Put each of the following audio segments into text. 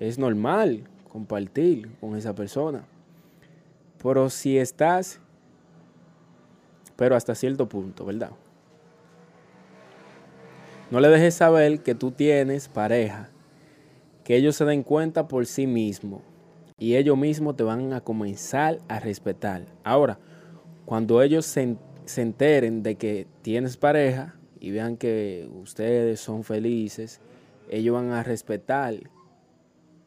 Es normal compartir con esa persona. Pero si estás, pero hasta cierto punto, ¿verdad? No le dejes saber que tú tienes pareja, que ellos se den cuenta por sí mismos y ellos mismos te van a comenzar a respetar. Ahora, cuando ellos se, se enteren de que tienes pareja y vean que ustedes son felices, ellos van a respetar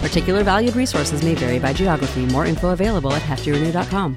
Particular valued resources may vary by geography. More info available at heftyrenew.com.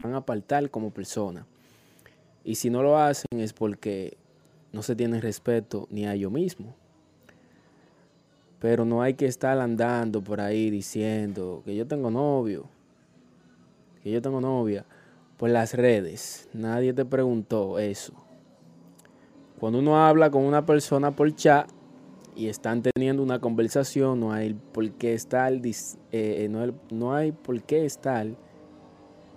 Van a apartar como persona. Y si no lo hacen es porque no se tienen respeto ni a ellos mismos. Pero no hay que estar andando por ahí diciendo que yo tengo novio, que yo tengo novia, por las redes. Nadie te preguntó eso. Cuando uno habla con una persona por chat y están teniendo una conversación, no hay por qué estar, eh, no, no hay por qué estar